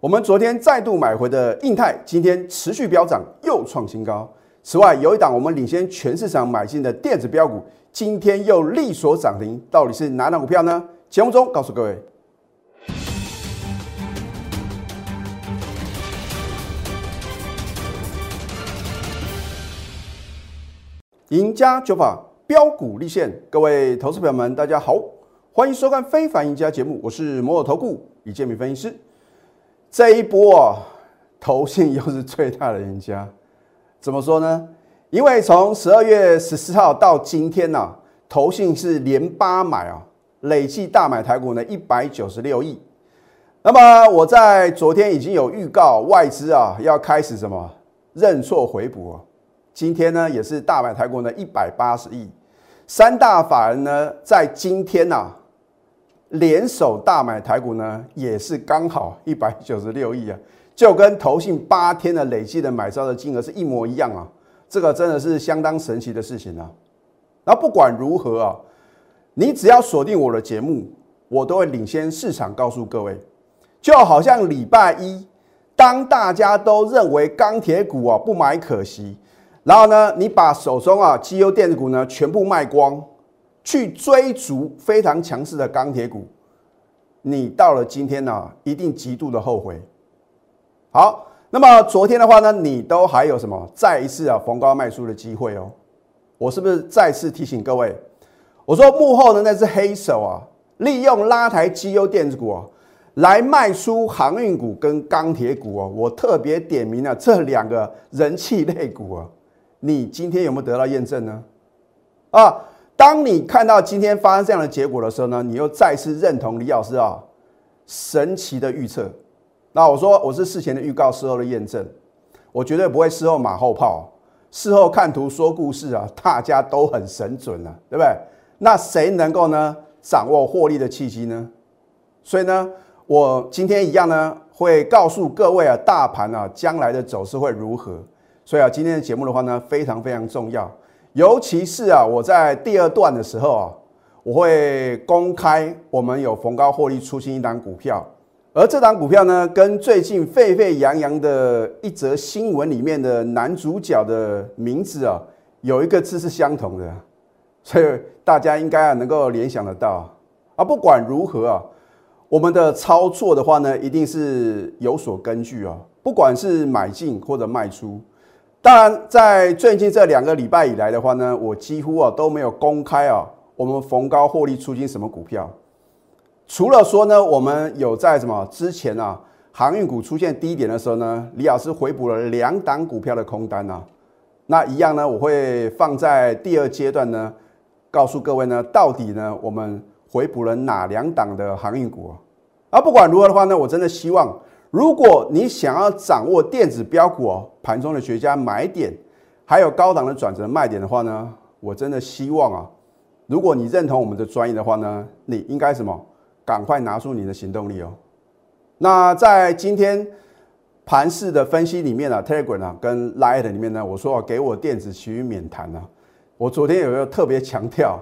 我们昨天再度买回的印泰，今天持续飙涨，又创新高。此外，有一档我们领先全市场买进的电子标股，今天又力所涨停，到底是哪档股票呢？节目中告诉各位。赢家九法标股立现，各位投资朋友们，大家好，欢迎收看《非凡赢家》节目，我是摩尔投顾李建明分析师。这一波啊，投信又是最大的赢家。怎么说呢？因为从十二月十四号到今天呢，投信是连八买啊，累计大买台股呢一百九十六亿。那么我在昨天已经有预告，外资啊要开始什么认错回补啊。今天呢也是大买台股呢一百八十亿，三大法人呢在今天呐。联手大买台股呢，也是刚好一百九十六亿啊，就跟投信八天的累计的买招的金额是一模一样啊，这个真的是相当神奇的事情啊。那不管如何啊，你只要锁定我的节目，我都会领先市场告诉各位。就好像礼拜一，当大家都认为钢铁股啊不买可惜，然后呢，你把手中啊绩优电子股呢全部卖光。去追逐非常强势的钢铁股，你到了今天呢，一定极度的后悔。好，那么昨天的话呢，你都还有什么再一次啊逢高卖出的机会哦？我是不是再次提醒各位？我说幕后的那只黑手啊，利用拉抬绩优电子股啊，来卖出航运股跟钢铁股哦。我特别点名了这两个人气类股啊，你今天有没有得到验证呢？啊？当你看到今天发生这样的结果的时候呢，你又再次认同李老师啊神奇的预测。那我说我是事前的预告，事后的验证，我绝对不会事后马后炮，事后看图说故事啊，大家都很神准啊，对不对？那谁能够呢掌握获利的契机呢？所以呢，我今天一样呢会告诉各位啊，大盘啊将来的走势会如何。所以啊，今天的节目的话呢，非常非常重要。尤其是啊，我在第二段的时候啊，我会公开我们有逢高获利出新一档股票，而这档股票呢，跟最近沸沸扬扬的一则新闻里面的男主角的名字啊，有一个字是相同的，所以大家应该啊能够联想得到啊。不管如何啊，我们的操作的话呢，一定是有所根据啊，不管是买进或者卖出。当然，在最近这两个礼拜以来的话呢，我几乎啊都没有公开啊，我们逢高获利出金什么股票。除了说呢，我们有在什么之前啊，航运股出现低点的时候呢，李老师回补了两档股票的空单啊。那一样呢，我会放在第二阶段呢，告诉各位呢，到底呢我们回补了哪两档的航运股啊？而不管如何的话呢，我真的希望。如果你想要掌握电子标股哦盘中的绝佳买点，还有高档的转折卖点的话呢，我真的希望啊，如果你认同我们的专业的话呢，你应该什么？赶快拿出你的行动力哦。那在今天盘市的分析里面呢，Telegram 啊跟 Light 里面呢，我说给我电子其余免谈啊。我昨天有没有特别强调，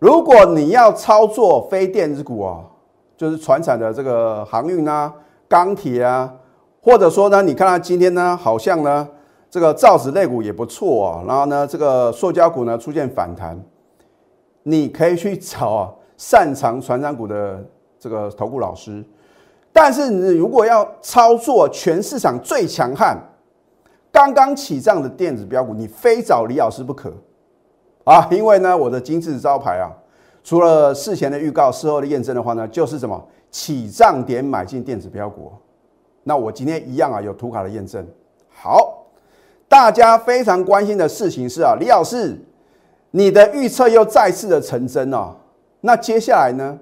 如果你要操作非电子股啊，就是船产的这个航运啊。钢铁啊，或者说呢，你看它今天呢，好像呢，这个造纸类股也不错啊，然后呢，这个塑胶股呢出现反弹，你可以去找啊擅长船长股的这个投顾老师，但是你如果要操作全市场最强悍、刚刚起涨的电子标股，你非找李老师不可啊，因为呢，我的金字招牌啊，除了事前的预告、事后的验证的话呢，就是什么？起涨点买进电子标股，那我今天一样啊，有图卡的验证。好，大家非常关心的事情是啊，李老师，你的预测又再次的成真了。那接下来呢？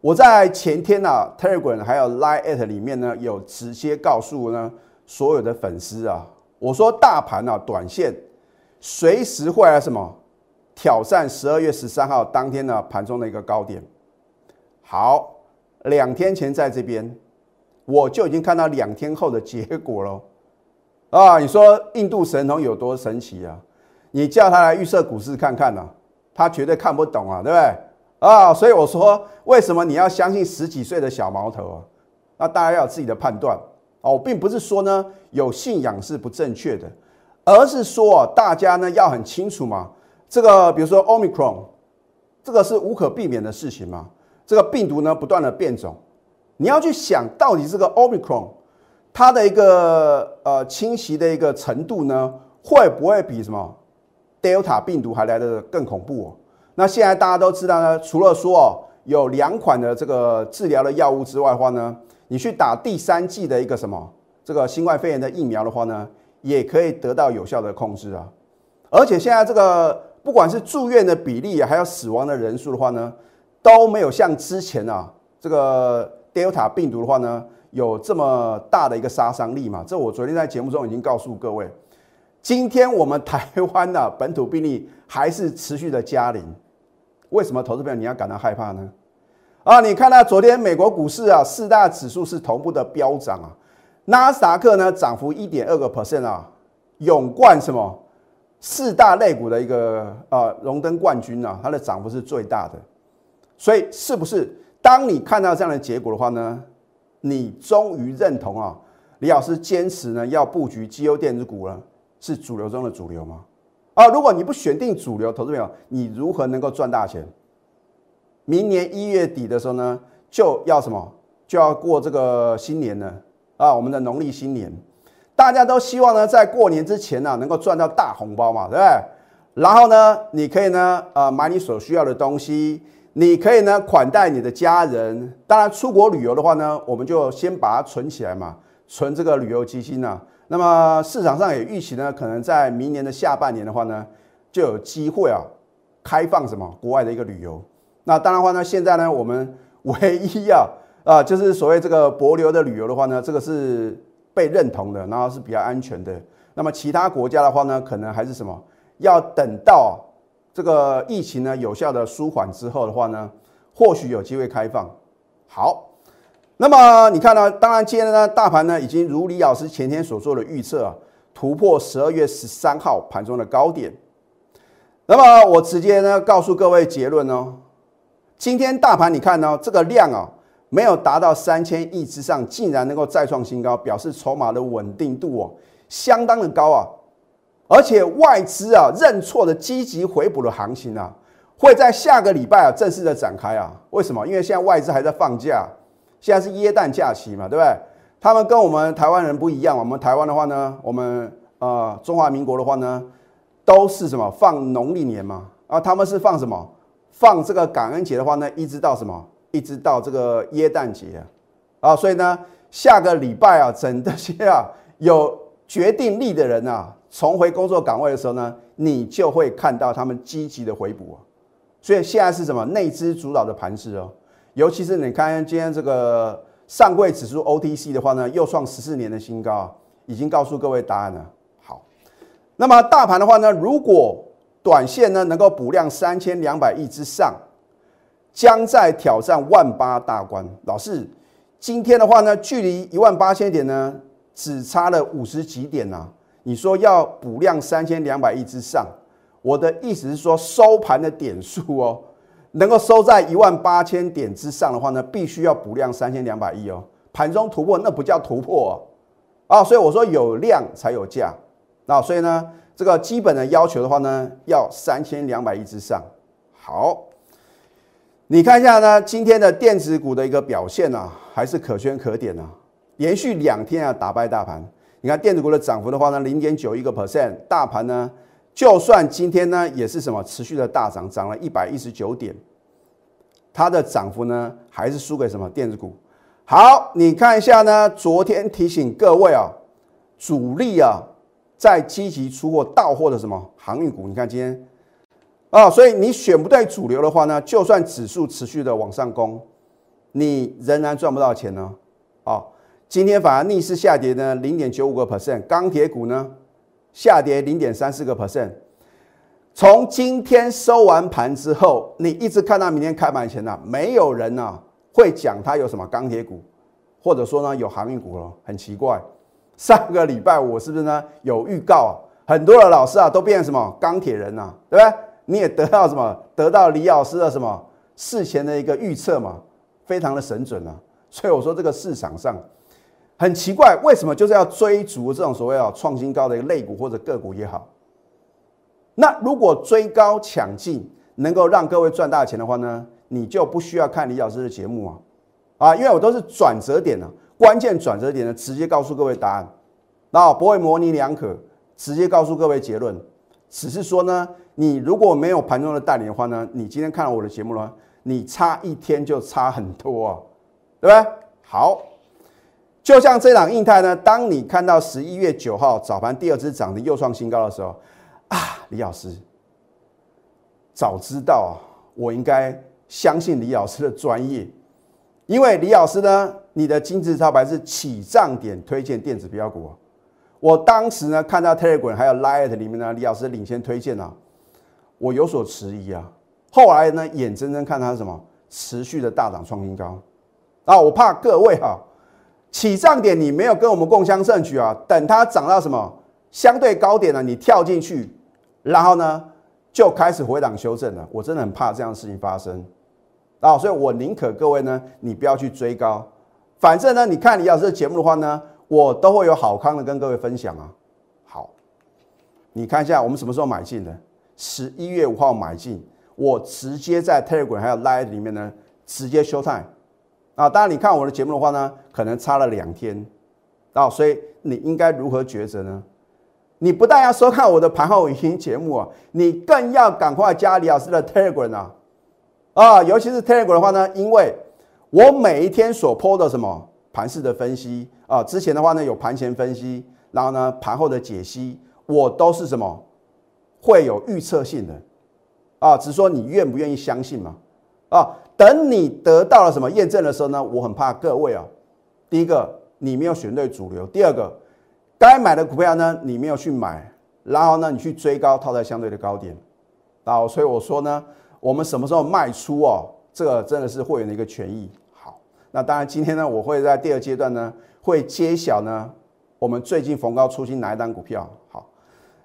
我在前天啊，Telegram 还有 Line at 里面呢，有直接告诉呢所有的粉丝啊，我说大盘啊，短线随时会来什么挑战十二月十三号当天呢盘中的一个高点。好。两天前在这边，我就已经看到两天后的结果了。啊，你说印度神童有多神奇啊？你叫他来预测股市看看呐，他绝对看不懂啊，对不对？啊，所以我说，为什么你要相信十几岁的小毛头啊？那大家要有自己的判断哦。我并不是说呢有信仰是不正确的，而是说啊，大家呢要很清楚嘛。这个比如说 Omicron，这个是无可避免的事情嘛。这个病毒呢不断的变种，你要去想到底这个 Omicron 它的一个呃侵袭的一个程度呢，会不会比什么 Delta 病毒还来的更恐怖哦？那现在大家都知道呢，除了说哦有两款的这个治疗的药物之外的话呢，你去打第三剂的一个什么这个新冠肺炎的疫苗的话呢，也可以得到有效的控制啊。而且现在这个不管是住院的比例，还有死亡的人数的话呢，都没有像之前啊这个 Delta 病毒的话呢有这么大的一个杀伤力嘛。这我昨天在节目中已经告诉各位，今天我们台湾的 本土病例还是持续的加零，为什么投资朋友你要感到害怕呢？啊，你看到昨天美国股市啊四大指数是同步的飙涨啊，纳斯达克呢涨幅一点二个 percent 啊，勇冠什么？四大类股的一个呃荣登冠军啊，它的涨幅是最大的，所以是不是当你看到这样的结果的话呢，你终于认同啊，李老师坚持呢要布局绩优电子股了，是主流中的主流吗？啊，如果你不选定主流，投资朋友，你如何能够赚大钱？明年一月底的时候呢，就要什么？就要过这个新年了啊，我们的农历新年。大家都希望呢，在过年之前呢，能够赚到大红包嘛，对不对？然后呢，你可以呢，呃，买你所需要的东西，你可以呢，款待你的家人。当然，出国旅游的话呢，我们就先把它存起来嘛，存这个旅游基金呢。那么市场上也预期呢，可能在明年的下半年的话呢，就有机会啊，开放什么国外的一个旅游。那当然话呢，现在呢，我们唯一啊，啊，就是所谓这个博流的旅游的话呢，这个是。被认同的，然后是比较安全的。那么其他国家的话呢，可能还是什么？要等到这个疫情呢有效的舒缓之后的话呢，或许有机会开放。好，那么你看呢？当然，今天呢，大盘呢已经如李老师前天所做的预测啊，突破十二月十三号盘中的高点。那么我直接呢告诉各位结论哦，今天大盘你看呢，这个量啊。没有达到三千亿之上，竟然能够再创新高，表示筹码的稳定度哦，相当的高啊！而且外资啊认错的积极回补的行情啊，会在下个礼拜啊正式的展开啊。为什么？因为现在外资还在放假，现在是耶诞假期嘛，对不对？他们跟我们台湾人不一样，我们台湾的话呢，我们呃中华民国的话呢，都是什么放农历年嘛啊，他们是放什么？放这个感恩节的话呢，一直到什么？一直到这个耶诞节啊，啊，所以呢，下个礼拜啊，整这些 啊有决定力的人啊，重回工作岗位的时候呢，你就会看到他们积极的回补啊。所以现在是什么内资主导的盘势哦，尤其是你看今天这个上柜指数 OTC 的话呢，又创十四年的新高，已经告诉各位答案了。好，那么大盘的话呢，如果短线呢能够补量三千两百亿之上。将在挑战万八大关。老师，今天的话呢，距离一万八千点呢，只差了五十几点呐。你说要补量三千两百亿之上，我的意思是说，收盘的点数哦，能够收在一万八千点之上的话呢，必须要补量三千两百亿哦。盘中突破那不叫突破啊，所以我说有量才有价。那所以呢，这个基本的要求的话呢，要三千两百亿之上。好。你看一下呢，今天的电子股的一个表现呢，还是可圈可点啊，连续两天啊打败大盘。你看电子股的涨幅的话呢，零点九一个 percent，大盘呢，就算今天呢也是什么持续的大涨，涨了一百一十九点，它的涨幅呢还是输给什么电子股。好，你看一下呢，昨天提醒各位啊，主力啊在积极出货到货的什么航运股，你看今天。啊，所以你选不对主流的话呢，就算指数持续的往上攻，你仍然赚不到钱呢。啊，今天反而逆势下跌呢，零点九五个 percent，钢铁股呢下跌零点三四个 percent。从今天收完盘之后，你一直看到明天开盘前呢，没有人呢会讲它有什么钢铁股，或者说呢有航运股了，很奇怪。上个礼拜我是不是呢有预告啊？很多的老师啊都变成什么钢铁人呐，对不对？你也得到什么？得到李老师的什么事前的一个预测嘛，非常的神准啊！所以我说这个市场上很奇怪，为什么就是要追逐这种所谓啊创新高的一个类股或者个股也好？那如果追高抢进能够让各位赚大钱的话呢，你就不需要看李老师的节目啊，啊，因为我都是转折点呢，关键转折点呢，直接告诉各位答案，那不会模棱两可，直接告诉各位结论。只是说呢，你如果没有盘中的带领的话呢，你今天看了我的节目了，你差一天就差很多啊，对不对？好，就像这档印泰呢，当你看到十一月九号早盘第二只涨的又创新高的时候，啊，李老师，早知道啊，我应该相信李老师的专业，因为李老师呢，你的金字招牌是起涨点推荐电子标股。我当时呢看到 Telegram 还有 Lite 里面呢，李老师领先推荐啊，我有所迟疑啊。后来呢，眼睁睁看它什么持续的大涨创新高啊，我怕各位哈起涨点你没有跟我们共襄盛举啊，等它涨到什么相对高点了，你跳进去，然后呢就开始回档修正了。我真的很怕这样的事情发生啊，所以我宁可各位呢，你不要去追高，反正呢，你看李老师的节目的话呢。我都会有好康的跟各位分享啊。好，你看一下我们什么时候买进的？十一月五号买进，我直接在 Telegram 还有 Line 里面呢，直接休 time 啊。当然，你看我的节目的话呢，可能差了两天啊，所以你应该如何抉择呢？你不但要收看我的盘后语音节目啊，你更要赶快加李老师的 Telegram 啊啊，尤其是 Telegram 的话呢，因为我每一天所 po 的什么？盘式的分析啊，之前的话呢有盘前分析，然后呢盘后的解析，我都是什么会有预测性的啊，只是说你愿不愿意相信嘛啊？等你得到了什么验证的时候呢，我很怕各位啊，第一个你没有选对主流，第二个该买的股票呢你没有去买，然后呢你去追高套在相对的高点啊，所以我说呢，我们什么时候卖出哦，这个真的是会员的一个权益。好那当然，今天呢，我会在第二阶段呢，会揭晓呢，我们最近逢高出新哪一单股票。好，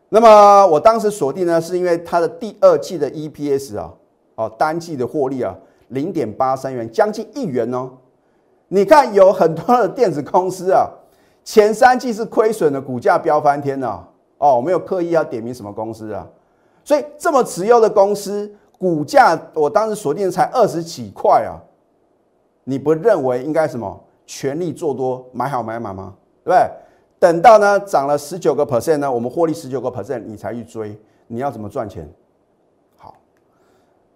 那么我当时锁定呢，是因为它的第二季的 EPS 啊，哦，单季的获利啊，零点八三元，将近一元哦。你看，有很多的电子公司啊，前三季是亏损的，股价飙翻天了。哦，我没有刻意要点名什么公司啊，所以这么持有的公司，股价我当时锁定才二十几块啊。你不认为应该什么全力做多买好买满吗？对不对？等到呢涨了十九个 percent 呢，我们获利十九个 percent，你才去追，你要怎么赚钱？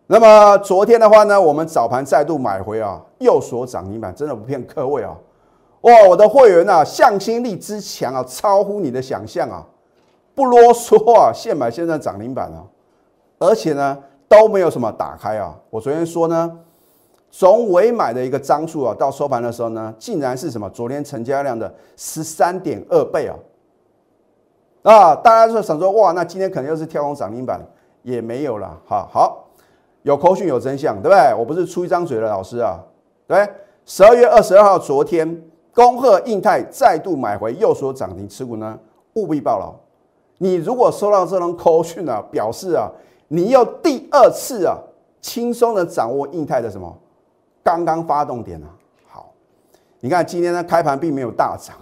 那么昨天的话呢，我们早盘再度买回啊，右锁涨停板，真的不骗各位啊！哇，我的会员啊，向心力之强啊，超乎你的想象啊！不啰嗦啊，现买现在涨停板啊，而且呢都没有什么打开啊，我昨天说呢。从尾买的一个张数啊，到收盘的时候呢，竟然是什么？昨天成交量的十三点二倍啊！啊，大家就想说，哇，那今天可能又是跳空涨停板，也没有了。好好，有口讯有真相，对不对？我不是出一张嘴的老师啊。对，十二月二十二号，昨天恭贺印泰再度买回右手涨停持股呢，务必报牢。你如果收到这种口讯啊，表示啊，你又第二次啊，轻松的掌握印泰的什么？刚刚发动点啊，好，你看今天的开盘并没有大涨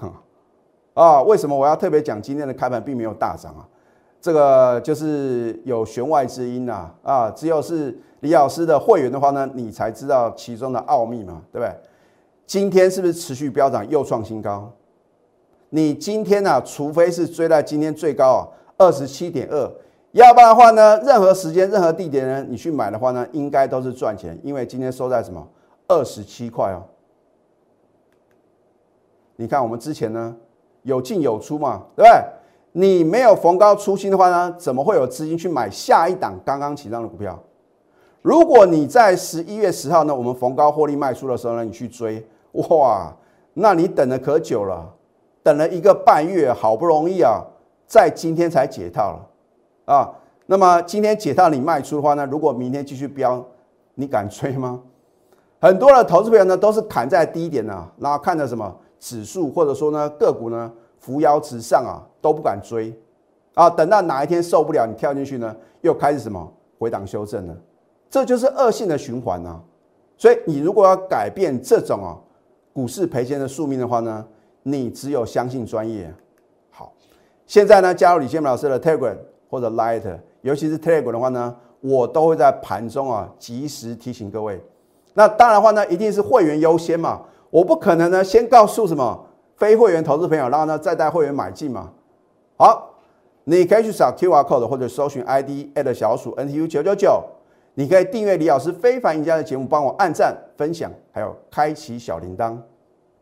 啊，为什么我要特别讲今天的开盘并没有大涨啊？这个就是有弦外之音呐啊，只有是李老师的会员的话呢，你才知道其中的奥秘嘛，对不对？今天是不是持续飙涨又创新高？你今天呢，除非是追在今天最高啊二十七点二，要不然的话呢，任何时间任何地点呢，你去买的话呢，应该都是赚钱，因为今天收在什么？二十七块哦，你看我们之前呢有进有出嘛，对不对？你没有逢高出新的话呢，怎么会有资金去买下一档刚刚起涨的股票？如果你在十一月十号呢，我们逢高获利卖出的时候呢，你去追，哇，那你等的可久了，等了一个半月，好不容易啊，在今天才解套了啊。那么今天解套你卖出的话呢，如果明天继续飙，你敢追吗？很多的投资朋友呢，都是砍在低点呢，然后看着什么指数或者说呢个股呢扶摇直上啊，都不敢追啊。等到哪一天受不了，你跳进去呢，又开始什么回档修正了，这就是恶性的循环啊。所以你如果要改变这种啊股市赔钱的宿命的话呢，你只有相信专业。好，现在呢加入李建明老师的 Telegram 或者 Light，尤其是 Telegram 的话呢，我都会在盘中啊及时提醒各位。那当然的话呢，一定是会员优先嘛，我不可能呢先告诉什么非会员投资朋友，然后呢再带会员买进嘛。好，你可以去扫 QR code 或者搜寻 ID at 小鼠 NTU 九九九。你可以订阅李老师非凡赢家的节目，帮我按赞、分享，还有开启小铃铛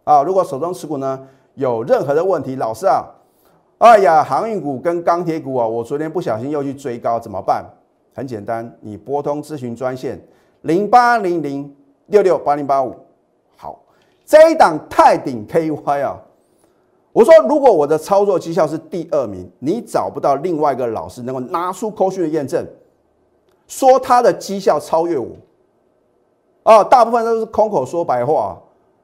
啊！如果手中持股呢有任何的问题，老师啊，哎呀，航运股跟钢铁股啊，我昨天不小心又去追高，怎么办？很简单，你拨通咨询专线零八零零六六八零八五。好，这一档泰鼎 KY 啊，我说如果我的操作绩效是第二名，你找不到另外一个老师能够拿出扣讯的验证。说他的绩效超越我，啊，大部分都是空口说白话，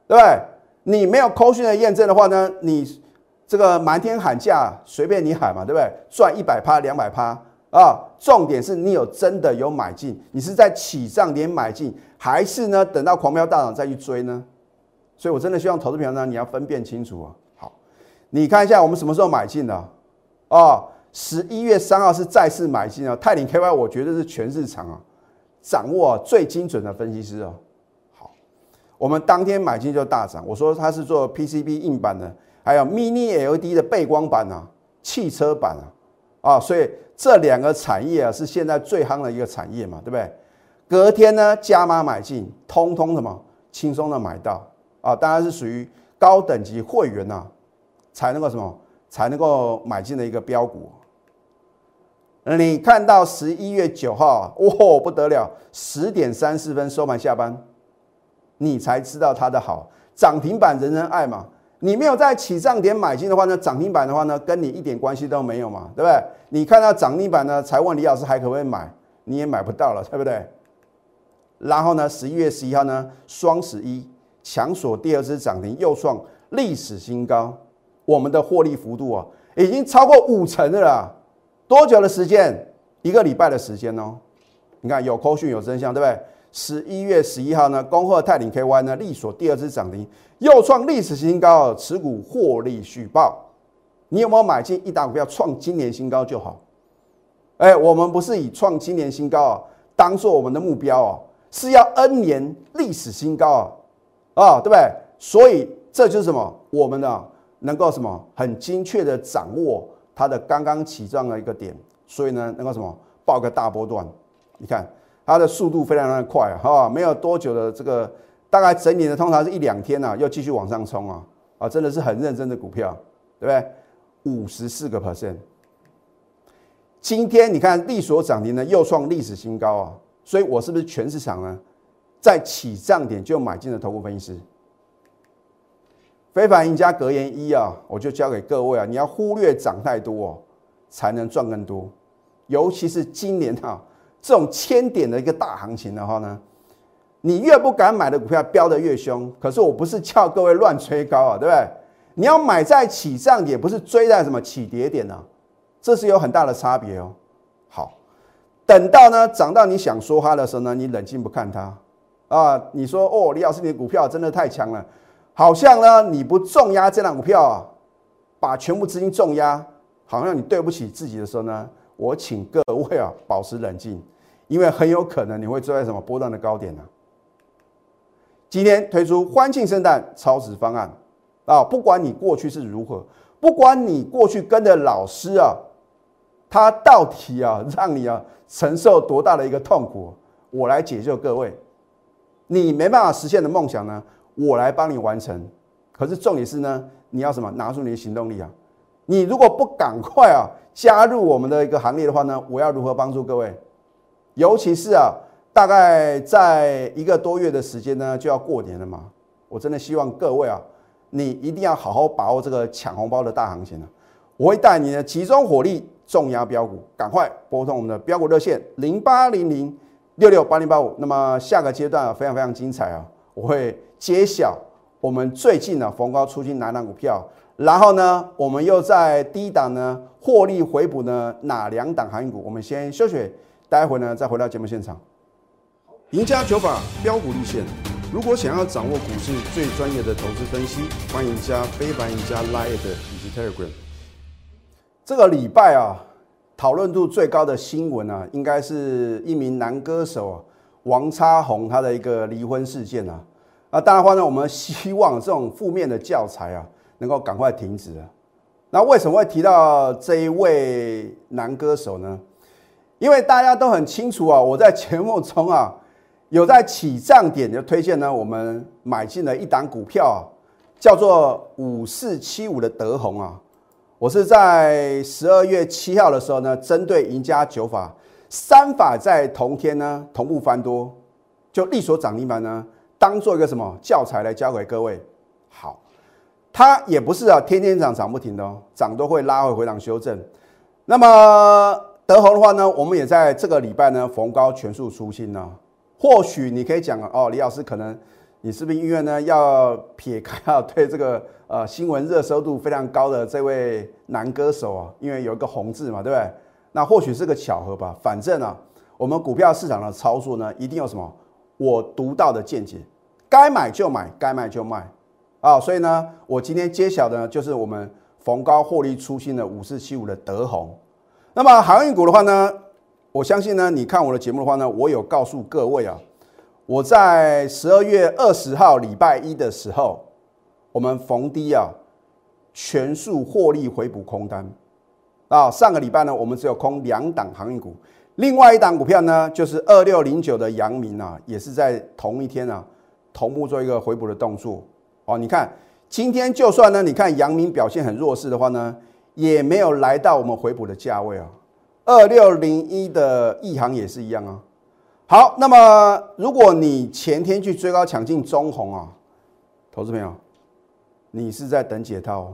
对不对？你没有扣讯的验证的话呢，你这个满天喊价，随便你喊嘛，对不对？赚一百趴、两百趴啊，重点是你有真的有买进，你是在起涨点买进，还是呢等到狂飙大涨再去追呢？所以我真的希望投资朋友呢，你要分辨清楚啊。好，你看一下我们什么时候买进的啊？十一月三号是再次买进啊，泰林 KY 我觉得是全市场啊掌握最精准的分析师哦。好，我们当天买进就大涨，我说它是做 PCB 硬板的，还有 Mini LED 的背光板啊，汽车板啊，啊，所以这两个产业啊是现在最夯的一个产业嘛，对不对？隔天呢加码买进，通通什么轻松的买到啊，当然是属于高等级会员呐才能够什么才能够买进的一个标股。你看到十一月九号，哇，不得了，十点三四分收盘下班，你才知道它的好，涨停板人人爱嘛。你没有在起涨点买进的话呢，涨停板的话呢，跟你一点关系都没有嘛，对不对？你看到涨停板呢，才问李老师还可不可以买，你也买不到了，对不对？然后呢，十一月十一号呢，双十一强锁第二支涨停，又创历史新高，我们的获利幅度啊，已经超过五成的了。多久的时间？一个礼拜的时间哦。你看有扣讯有真相，对不对？十一月十一号呢，恭贺泰鼎 KY 呢，力所第二次涨停，又创历史新高，持股获利续报。你有没有买进一档股票创今年新高就好？哎，我们不是以创今年新高啊，当做我们的目标哦，是要 N 年历史新高啊，啊，对不对？所以这就是什么？我们呢能够什么很精确的掌握。它的刚刚起涨的一个点，所以呢，能够什么爆个大波段？你看它的速度非常的快哈，没有多久的这个大概整理的通常是一两天呐，又继续往上冲啊啊，真的是很认真的股票，对不对？五十四个 percent。今天你看利所涨停呢，又创历史新高啊，所以我是不是全市场呢，在起涨点就买进了头部分析师？非凡赢家格言一啊，我就教给各位啊，你要忽略涨太多哦，才能赚更多。尤其是今年哈这种千点的一个大行情的话呢，你越不敢买的股票飙得越凶。可是我不是叫各位乱吹高啊，对不对？你要买在起涨点，不是追在什么起跌点呢？这是有很大的差别哦。好，等到呢涨到你想说它的时候呢，你冷静不看它啊，你说哦，李老师你的股票真的太强了。好像呢，你不重压这档股票啊，把全部资金重压，好像你对不起自己的时候呢，我请各位啊保持冷静，因为很有可能你会追在什么波段的高点呢？今天推出欢庆圣诞超值方案啊，不管你过去是如何，不管你过去跟的老师啊，他到底啊让你啊承受多大的一个痛苦，我来解救各位，你没办法实现的梦想呢？我来帮你完成，可是重点是呢，你要什么？拿出你的行动力啊！你如果不赶快啊加入我们的一个行列的话呢，我要如何帮助各位？尤其是啊，大概在一个多月的时间呢，就要过年了嘛。我真的希望各位啊，你一定要好好把握这个抢红包的大行情啊！我会带你呢集中火力重压标股，赶快拨通我们的标股热线零八零零六六八零八五。那么下个阶段啊，非常非常精彩啊！我会揭晓我们最近呢逢高出金哪档股票，然后呢，我们又在低档呢获利回补呢哪两档航运股？我们先休息，待会呢再回到节目现场。赢家九法标股立线。如果想要掌握股市最专业的投资分析，欢迎加非凡、加 Line 以及 Telegram。这个礼拜啊，讨论度最高的新闻啊，应该是一名男歌手啊王差红他的一个离婚事件啊。那当然话呢，我们希望这种负面的教材啊，能够赶快停止。那为什么会提到这一位男歌手呢？因为大家都很清楚啊，我在节目中啊，有在起涨点就推荐呢，我们买进了一档股票啊，叫做五四七五的德宏啊。我是在十二月七号的时候呢，针对赢家九法三法在同天呢同步翻多，就力所涨停板呢，当做一个什么教材来教给各位。好。它也不是啊，天天涨涨不停的哦，涨都会拉回回档修正。那么德宏的话呢，我们也在这个礼拜呢逢高全数出清呢。或许你可以讲哦，李老师可能你是不是因为呢要撇开啊对这个呃新闻热搜度非常高的这位男歌手啊，因为有一个红字嘛，对不对？那或许是个巧合吧。反正啊，我们股票市场的操作呢，一定有什么我独到的见解，该买就买，该卖就卖。啊，所以呢，我今天揭晓的就是我们逢高获利出新的五四七五的德宏。那么航运股的话呢，我相信呢，你看我的节目的话呢，我有告诉各位啊，我在十二月二十号礼拜一的时候，我们逢低啊全数获利回补空单。啊，上个礼拜呢，我们只有空两档航运股，另外一档股票呢，就是二六零九的阳明啊，也是在同一天啊同步做一个回补的动作。哦，你看今天就算呢，你看阳明表现很弱势的话呢，也没有来到我们回补的价位啊。二六零一的亿航也是一样啊。好，那么如果你前天去追高抢进中红啊，投资朋友，你是在等解套，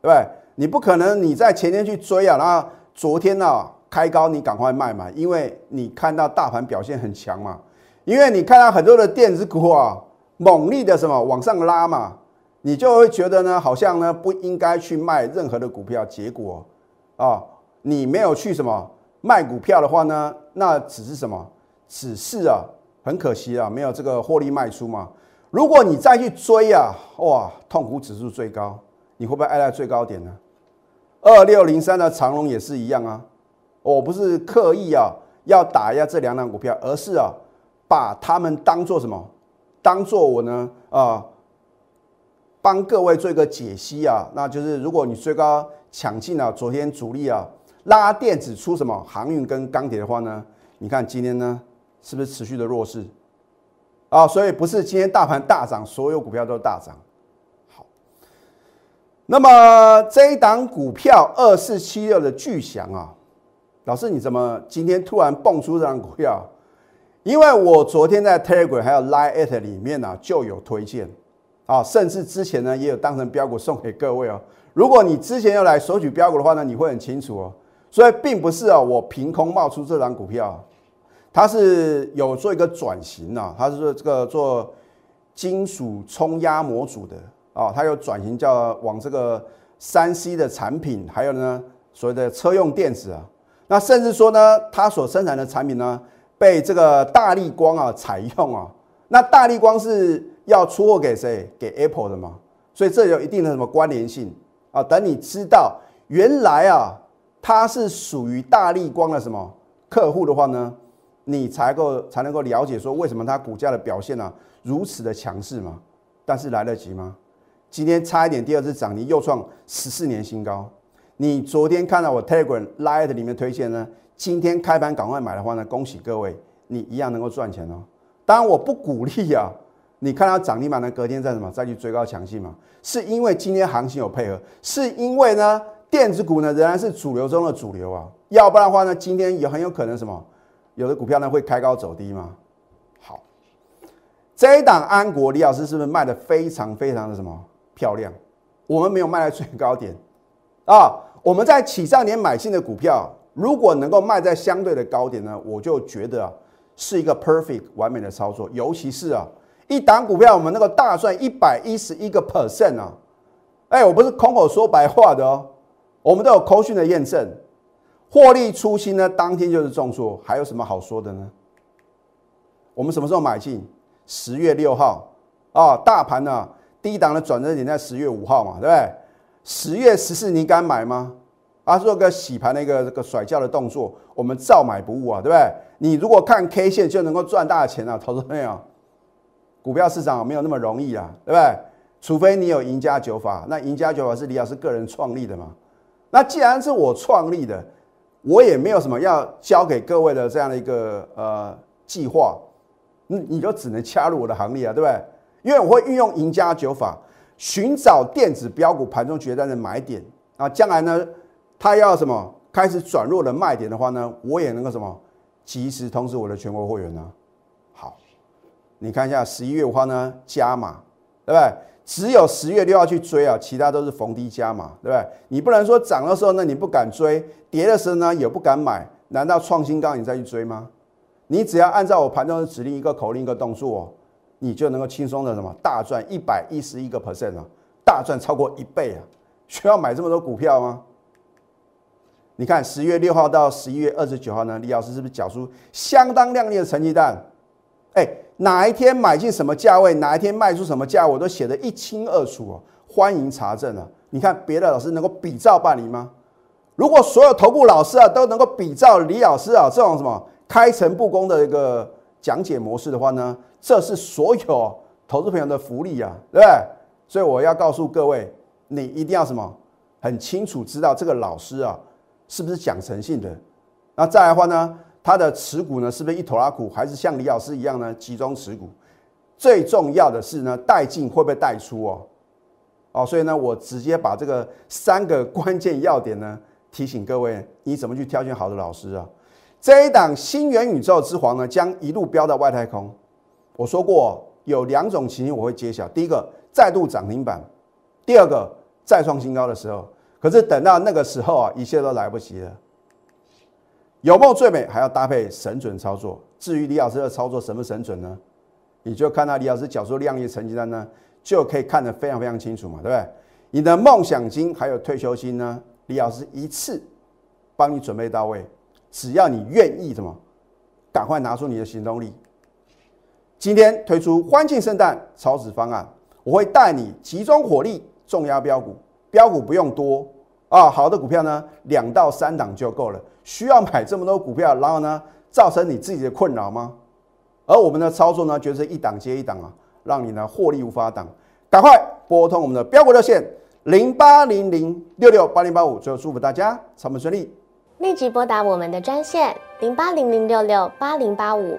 对不对？你不可能你在前天去追啊，然后昨天呢开高你赶快卖嘛，因为你看到大盘表现很强嘛，因为你看到很多的电子股啊。猛力的什么往上拉嘛，你就会觉得呢，好像呢不应该去卖任何的股票。结果啊，你没有去什么卖股票的话呢，那只是什么？只是啊，很可惜啊，没有这个获利卖出嘛。如果你再去追啊，哇，痛苦指数最高，你会不会挨在最高点呢？二六零三的长龙也是一样啊。我不是刻意啊要打压这两档股票，而是啊把它们当做什么？当做我呢啊，帮各位做一个解析啊，那就是如果你最高抢进了昨天主力啊拉电子出什么航运跟钢铁的话呢，你看今天呢是不是持续的弱势啊？所以不是今天大盘大涨，所有股票都大涨。好，那么这一档股票二四七六的巨翔啊，老师你怎么今天突然蹦出这档股票？因为我昨天在 Telegram 还有 Line at 里面呢就有推荐啊，甚至之前呢也有当成标股送给各位哦。如果你之前要来索取标股的话呢，你会很清楚哦。所以并不是啊，我凭空冒出这张股票，它是有做一个转型啊，它是说这个做金属冲压模组的啊，它有转型叫往这个三 C 的产品，还有呢所谓的车用电子啊，那甚至说呢，它所生产的产品呢。被这个大力光啊采用啊，那大力光是要出货给谁？给 Apple 的嘛，所以这有一定的什么关联性啊？等你知道原来啊它是属于大力光的什么客户的话呢，你才够才能够了解说为什么它股价的表现呢如此的强势嘛？但是来得及吗？今天差一点第二次涨停又创十四年新高。你昨天看到我 Telegram Light 里面推荐呢？今天开盘赶快买的话呢，恭喜各位，你一样能够赚钱哦。当然我不鼓励啊，你看到涨停板呢，隔天再什么再去追高强劲嘛？是因为今天行情有配合，是因为呢电子股呢仍然是主流中的主流啊。要不然的话呢，今天也很有可能什么，有的股票呢会开高走低嘛。好，这一档安国李老师是不是卖的非常非常的什么漂亮？我们没有卖在最高点啊，我们在起涨点买进的股票。如果能够卖在相对的高点呢，我就觉得啊是一个 perfect 完美的操作。尤其是啊一档股票我们那个大赚一百一十一个 percent 啊，哎，我不是空口说白话的哦，我们都有口讯的验证，获利初心呢，当天就是重挫，还有什么好说的呢？我们什么时候买进？十月六号啊，大盘呢低档的转折点在十月五号嘛，对不对？十月十四你敢买吗？啊，做个洗盘的一个这个甩轿的动作，我们照买不误啊，对不对？你如果看 K 线就能够赚大钱啊，投资朋友，股票市场没有那么容易啊，对不对？除非你有赢家九法，那赢家九法是李老师个人创立的嘛？那既然是我创立的，我也没有什么要教给各位的这样的一个呃计划，你你就只能加入我的行列啊，对不对？因为我会运用赢家九法，寻找电子标股盘中决战的买点啊，将来呢？他要什么开始转弱的卖点的话呢，我也能够什么及时通知我的全国会员呢？好，你看一下十一月五号呢加码，对不对？只有十月六号去追啊，其他都是逢低加码，对不对？你不能说涨的时候呢你不敢追，跌的时候呢也不敢买，难道创新高你再去追吗？你只要按照我盘中的指令，一个口令一个动作，你就能够轻松的什么大赚一百一十一个 percent 啊，大赚超过一倍啊！需要买这么多股票吗？你看十月六号到十一月二十九号呢，李老师是不是缴出相当亮丽的成绩单？哎，哪一天买进什么价位，哪一天卖出什么价，我都写得一清二楚哦。欢迎查证啊！你看别的老师能够比照办理吗？如果所有头部老师啊都能够比照李老师啊这种什么开诚布公的一个讲解模式的话呢，这是所有投资朋友的福利啊，对不对？所以我要告诉各位，你一定要什么很清楚知道这个老师啊。是不是讲诚信的？那再来的话呢？他的持股呢，是不是一头拉股，还是像李老师一样呢？集中持股。最重要的是呢，带进会不会带出哦？哦，所以呢，我直接把这个三个关键要点呢，提醒各位，你怎么去挑选好的老师啊？这一档新元宇宙之皇呢，将一路飙到外太空。我说过，有两种情形我会揭晓：第一个，再度涨停板；第二个，再创新高的时候。可是等到那个时候啊，一切都来不及了。有梦最美，还要搭配神准操作。至于李老师的操作神不神准呢？你就看到李老师缴出亮丽成绩单呢，就可以看得非常非常清楚嘛，对不对？你的梦想金还有退休金呢，李老师一次帮你准备到位。只要你愿意，什么，赶快拿出你的行动力。今天推出欢庆圣诞超值方案，我会带你集中火力重压标股。标股不用多啊，好的股票呢，两到三档就够了。需要买这么多股票，然后呢，造成你自己的困扰吗？而我们的操作呢，就是一档接一档啊，让你呢获利无法挡。赶快拨通我们的标股热线零八零零六六八零八五，最后祝福大家操盘顺利。立即拨打我们的专线零八零零六六八零八五。